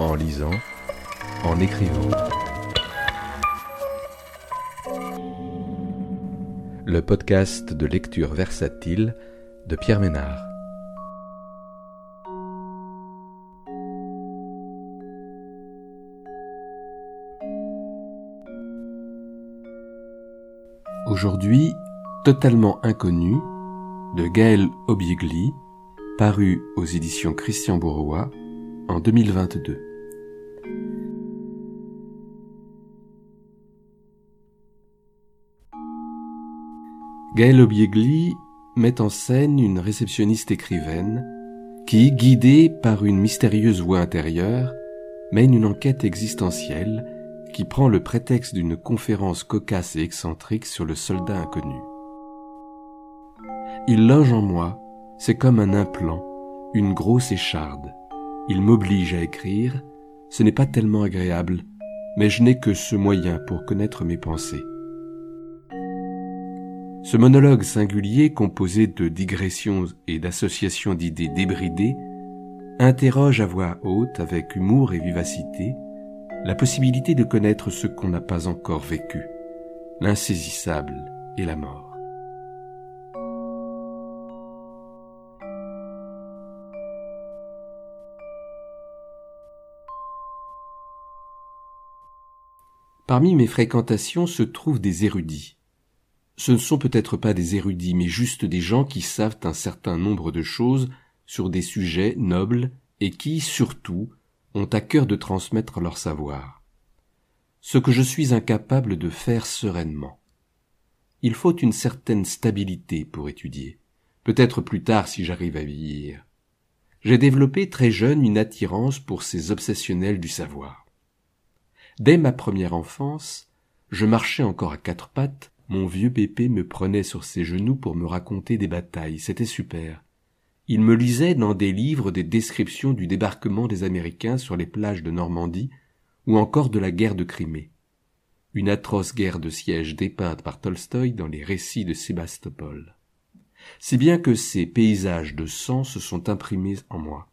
en lisant, en écrivant. Le podcast de lecture versatile de Pierre Ménard. Aujourd'hui, Totalement inconnu de Gaël Obiegli, paru aux éditions Christian Bourrois en 2022. Gaël Obiegli met en scène une réceptionniste écrivaine qui, guidée par une mystérieuse voix intérieure, mène une enquête existentielle qui prend le prétexte d'une conférence cocasse et excentrique sur le soldat inconnu. Il loge en moi, c'est comme un implant, une grosse écharde. Il m'oblige à écrire, ce n'est pas tellement agréable, mais je n'ai que ce moyen pour connaître mes pensées. Ce monologue singulier, composé de digressions et d'associations d'idées débridées, interroge à voix haute, avec humour et vivacité, la possibilité de connaître ce qu'on n'a pas encore vécu, l'insaisissable et la mort. Parmi mes fréquentations se trouvent des érudits. Ce ne sont peut-être pas des érudits, mais juste des gens qui savent un certain nombre de choses sur des sujets nobles et qui, surtout, ont à cœur de transmettre leur savoir. Ce que je suis incapable de faire sereinement. Il faut une certaine stabilité pour étudier, peut-être plus tard si j'arrive à vieillir. J'ai développé très jeune une attirance pour ces obsessionnels du savoir. Dès ma première enfance, je marchais encore à quatre pattes, mon vieux pépé me prenait sur ses genoux pour me raconter des batailles, c'était super. Il me lisait dans des livres des descriptions du débarquement des Américains sur les plages de Normandie, ou encore de la guerre de Crimée. Une atroce guerre de siège dépeinte par Tolstoï dans les récits de Sébastopol. Si bien que ces paysages de sang se sont imprimés en moi.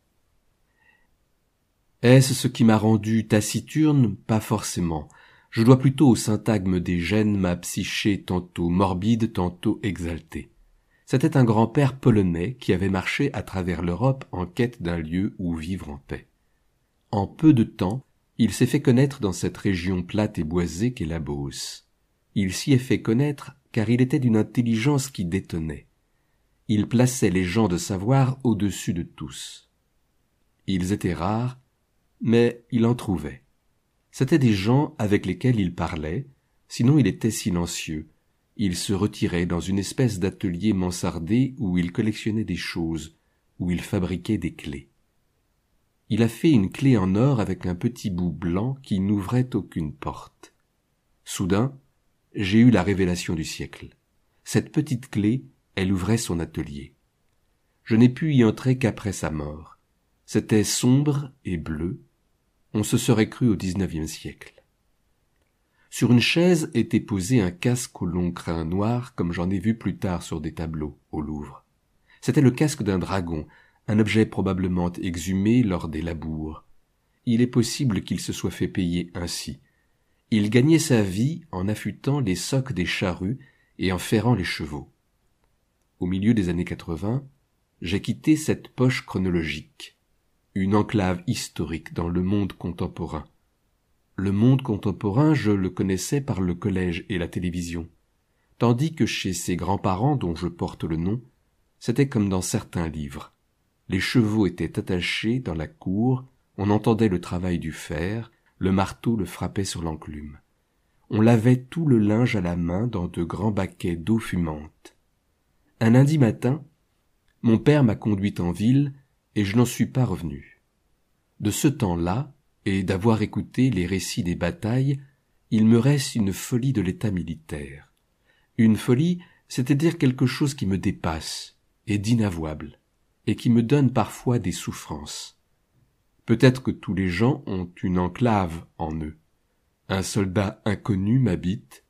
Est-ce ce qui m'a rendu taciturne? Pas forcément. Je dois plutôt au syntagme des gènes ma psyché tantôt morbide, tantôt exaltée. C'était un grand-père polonais qui avait marché à travers l'Europe en quête d'un lieu où vivre en paix. En peu de temps, il s'est fait connaître dans cette région plate et boisée qu'est la Beauce. Il s'y est fait connaître car il était d'une intelligence qui détonnait. Il plaçait les gens de savoir au-dessus de tous. Ils étaient rares, mais il en trouvait. C'étaient des gens avec lesquels il parlait, sinon il était silencieux. Il se retirait dans une espèce d'atelier mansardé où il collectionnait des choses, où il fabriquait des clés. Il a fait une clé en or avec un petit bout blanc qui n'ouvrait aucune porte. Soudain, j'ai eu la révélation du siècle. Cette petite clé, elle ouvrait son atelier. Je n'ai pu y entrer qu'après sa mort. C'était sombre et bleu. On se serait cru au XIXe siècle. Sur une chaise était posé un casque au long crin noir, comme j'en ai vu plus tard sur des tableaux au Louvre. C'était le casque d'un dragon, un objet probablement exhumé lors des labours. Il est possible qu'il se soit fait payer ainsi. Il gagnait sa vie en affûtant les socs des charrues et en ferrant les chevaux. Au milieu des années 80, j'ai quitté cette poche chronologique une enclave historique dans le monde contemporain. Le monde contemporain, je le connaissais par le collège et la télévision, tandis que chez ses grands-parents dont je porte le nom, c'était comme dans certains livres. Les chevaux étaient attachés dans la cour, on entendait le travail du fer, le marteau le frappait sur l'enclume. On lavait tout le linge à la main dans de grands baquets d'eau fumante. Un lundi matin, mon père m'a conduit en ville et je n'en suis pas revenu. De ce temps-là, et d'avoir écouté les récits des batailles, il me reste une folie de l'état militaire. Une folie, c'est-à-dire quelque chose qui me dépasse, et d'inavouable, et qui me donne parfois des souffrances. Peut-être que tous les gens ont une enclave en eux. Un soldat inconnu m'habite,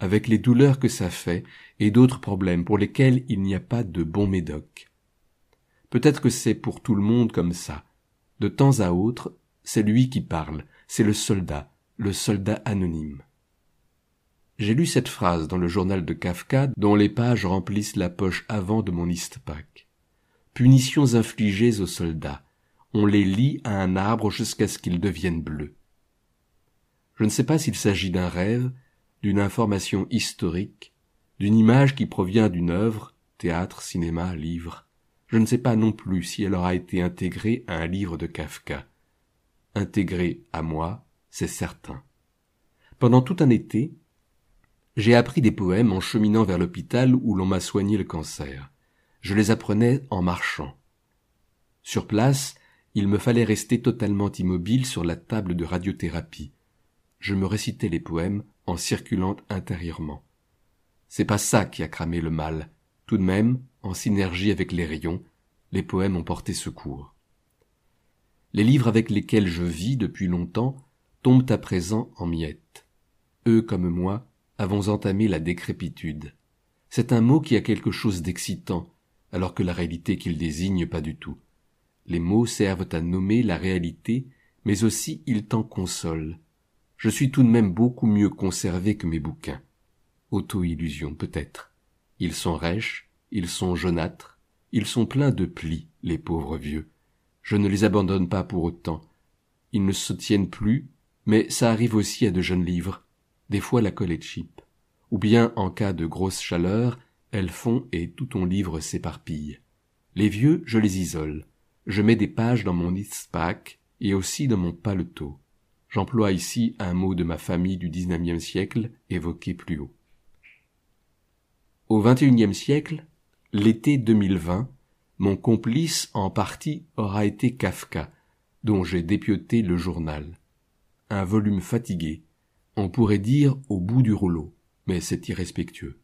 avec les douleurs que ça fait, et d'autres problèmes pour lesquels il n'y a pas de bon médoc. Peut-être que c'est pour tout le monde comme ça. De temps à autre, c'est lui qui parle, c'est le soldat, le soldat anonyme. J'ai lu cette phrase dans le journal de Kafka dont les pages remplissent la poche avant de mon Eastpak. Punitions infligées aux soldats. On les lie à un arbre jusqu'à ce qu'ils deviennent bleus. Je ne sais pas s'il s'agit d'un rêve, d'une information historique, d'une image qui provient d'une œuvre, théâtre, cinéma, livre. Je ne sais pas non plus si elle aura été intégrée à un livre de Kafka. Intégrée à moi, c'est certain. Pendant tout un été, j'ai appris des poèmes en cheminant vers l'hôpital où l'on m'a soigné le cancer. Je les apprenais en marchant. Sur place, il me fallait rester totalement immobile sur la table de radiothérapie. Je me récitais les poèmes en circulant intérieurement. C'est pas ça qui a cramé le mal. Tout de même, en synergie avec les rayons, les poèmes ont porté secours. Les livres avec lesquels je vis depuis longtemps tombent à présent en miettes. Eux comme moi avons entamé la décrépitude. C'est un mot qui a quelque chose d'excitant, alors que la réalité qu'il désigne pas du tout. Les mots servent à nommer la réalité, mais aussi ils t'en consolent. Je suis tout de même beaucoup mieux conservé que mes bouquins. Auto-illusion peut-être. Ils sont rêches, ils sont jaunâtres, ils sont pleins de plis, les pauvres vieux. Je ne les abandonne pas pour autant. Ils ne se tiennent plus, mais ça arrive aussi à de jeunes livres. Des fois la colle est. Ou bien, en cas de grosse chaleur, elles font et tout ton livre s'éparpille. Les vieux, je les isole. Je mets des pages dans mon Eastpak et aussi dans mon paletot. J'emploie ici un mot de ma famille du XIXe siècle évoqué plus haut. Au XXIe siècle, l'été 2020, mon complice en partie aura été Kafka, dont j'ai dépioté le journal. Un volume fatigué, on pourrait dire au bout du rouleau, mais c'est irrespectueux.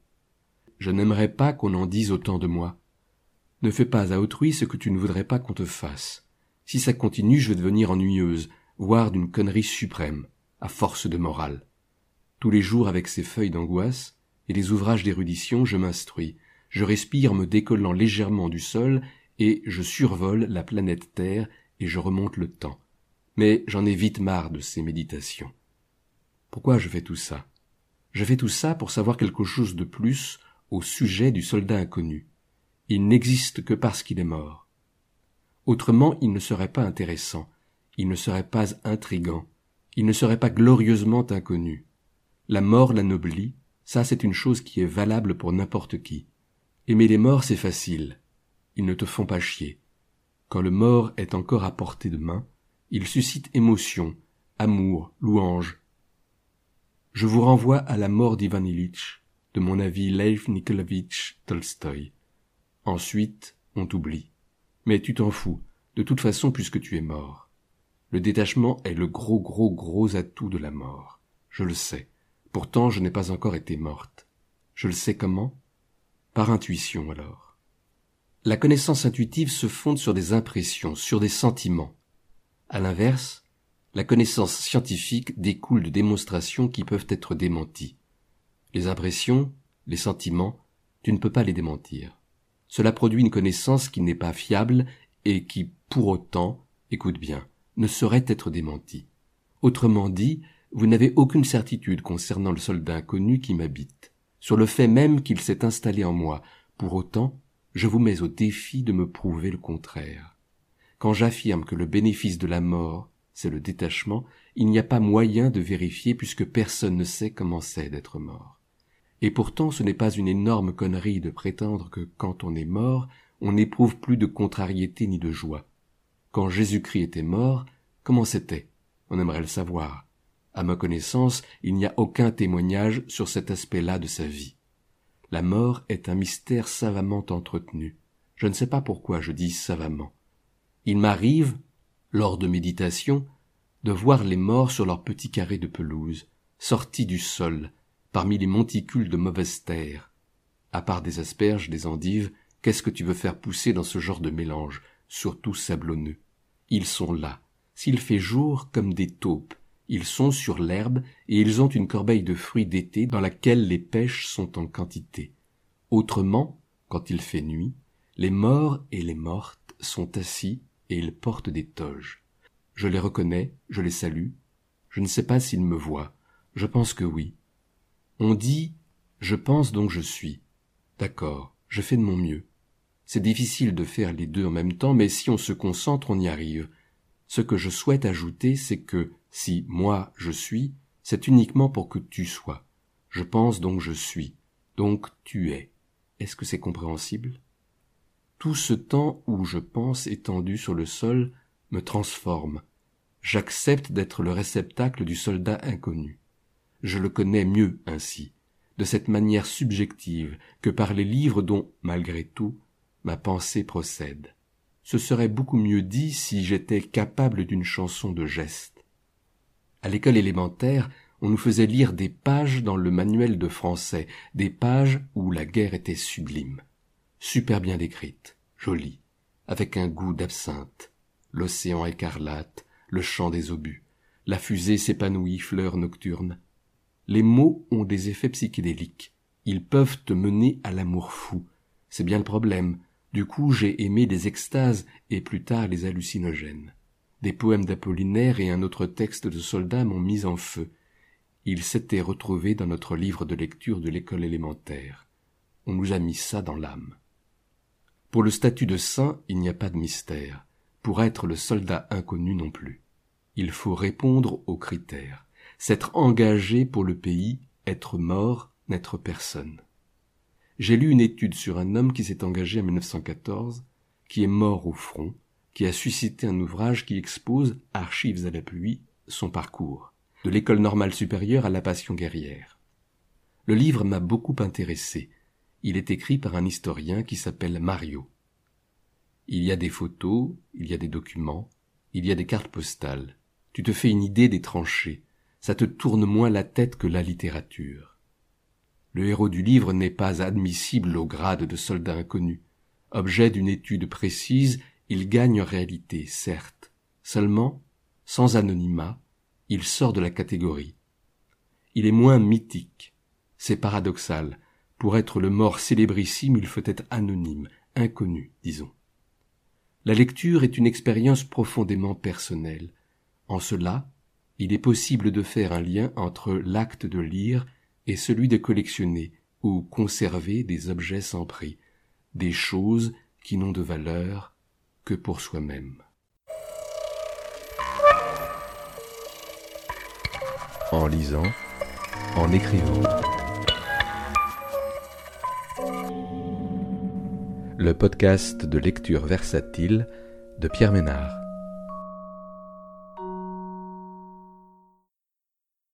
Je n'aimerais pas qu'on en dise autant de moi. Ne fais pas à autrui ce que tu ne voudrais pas qu'on te fasse. Si ça continue, je vais devenir ennuyeuse, voire d'une connerie suprême, à force de morale. Tous les jours avec ces feuilles d'angoisse et les ouvrages d'érudition, je m'instruis, je respire me décollant légèrement du sol et je survole la planète Terre et je remonte le temps. Mais j'en ai vite marre de ces méditations. Pourquoi je fais tout ça? Je fais tout ça pour savoir quelque chose de plus au sujet du soldat inconnu. Il n'existe que parce qu'il est mort. Autrement, il ne serait pas intéressant, il ne serait pas intrigant, il ne serait pas glorieusement inconnu. La mort l'anoblit, ça c'est une chose qui est valable pour n'importe qui. Aimer les morts, c'est facile. Ils ne te font pas chier. Quand le mort est encore à portée de main, il suscite émotion, amour, louange, je vous renvoie à la mort d'Ivan Ilitch, de mon avis Lev Nikolavitch Tolstoï. Ensuite, on t'oublie. Mais tu t'en fous, de toute façon puisque tu es mort. Le détachement est le gros gros gros atout de la mort. Je le sais. Pourtant je n'ai pas encore été morte. Je le sais comment? Par intuition alors. La connaissance intuitive se fonde sur des impressions, sur des sentiments. À l'inverse, la connaissance scientifique découle de démonstrations qui peuvent être démenties. Les impressions, les sentiments, tu ne peux pas les démentir. Cela produit une connaissance qui n'est pas fiable et qui, pour autant, écoute bien, ne saurait être démentie. Autrement dit, vous n'avez aucune certitude concernant le soldat inconnu qui m'habite, sur le fait même qu'il s'est installé en moi. Pour autant, je vous mets au défi de me prouver le contraire. Quand j'affirme que le bénéfice de la mort c'est le détachement, il n'y a pas moyen de vérifier puisque personne ne sait comment c'est d'être mort. Et pourtant ce n'est pas une énorme connerie de prétendre que quand on est mort, on n'éprouve plus de contrariété ni de joie. Quand Jésus-Christ était mort, comment c'était? On aimerait le savoir. À ma connaissance, il n'y a aucun témoignage sur cet aspect-là de sa vie. La mort est un mystère savamment entretenu. Je ne sais pas pourquoi je dis savamment. Il m'arrive, lors de méditation, de voir les morts sur leur petit carré de pelouse, sortis du sol, parmi les monticules de mauvaise terre. À part des asperges, des endives, qu'est-ce que tu veux faire pousser dans ce genre de mélange, surtout sablonneux? Ils sont là. S'il fait jour, comme des taupes, ils sont sur l'herbe et ils ont une corbeille de fruits d'été dans laquelle les pêches sont en quantité. Autrement, quand il fait nuit, les morts et les mortes sont assis et ils portent des toges. Je les reconnais, je les salue. Je ne sais pas s'ils me voient. Je pense que oui. On dit je pense donc je suis. D'accord, je fais de mon mieux. C'est difficile de faire les deux en même temps, mais si on se concentre, on y arrive. Ce que je souhaite ajouter, c'est que si moi je suis, c'est uniquement pour que tu sois. Je pense donc je suis. Donc tu es. Est-ce que c'est compréhensible? Tout ce temps où je pense étendu sur le sol me transforme. J'accepte d'être le réceptacle du soldat inconnu. Je le connais mieux ainsi, de cette manière subjective que par les livres dont, malgré tout, ma pensée procède. Ce serait beaucoup mieux dit si j'étais capable d'une chanson de gestes. À l'école élémentaire, on nous faisait lire des pages dans le manuel de français, des pages où la guerre était sublime, super bien décrite, jolie, avec un goût d'absinthe, l'océan écarlate, le chant des obus, la fusée s'épanouit, fleurs nocturnes. Les mots ont des effets psychédéliques. Ils peuvent te mener à l'amour fou. C'est bien le problème. Du coup, j'ai aimé les extases et plus tard les hallucinogènes. Des poèmes d'Apollinaire et un autre texte de soldat m'ont mis en feu. Ils s'étaient retrouvés dans notre livre de lecture de l'école élémentaire. On nous a mis ça dans l'âme. Pour le statut de saint, il n'y a pas de mystère. Pour être le soldat inconnu non plus. Il faut répondre aux critères. S'être engagé pour le pays, être mort, n'être personne. J'ai lu une étude sur un homme qui s'est engagé en 1914, qui est mort au front, qui a suscité un ouvrage qui expose, archives à la pluie, son parcours, de l'école normale supérieure à la passion guerrière. Le livre m'a beaucoup intéressé. Il est écrit par un historien qui s'appelle Mario. Il y a des photos, il y a des documents, il y a des cartes postales. Tu te fais une idée des tranchées. Ça te tourne moins la tête que la littérature. Le héros du livre n'est pas admissible au grade de soldat inconnu. Objet d'une étude précise, il gagne en réalité, certes. Seulement, sans anonymat, il sort de la catégorie. Il est moins mythique. C'est paradoxal. Pour être le mort célébrissime, il faut être anonyme, inconnu, disons. La lecture est une expérience profondément personnelle. En cela, il est possible de faire un lien entre l'acte de lire et celui de collectionner ou conserver des objets sans prix, des choses qui n'ont de valeur que pour soi-même. En lisant, en écrivant. le podcast de lecture versatile de Pierre Ménard.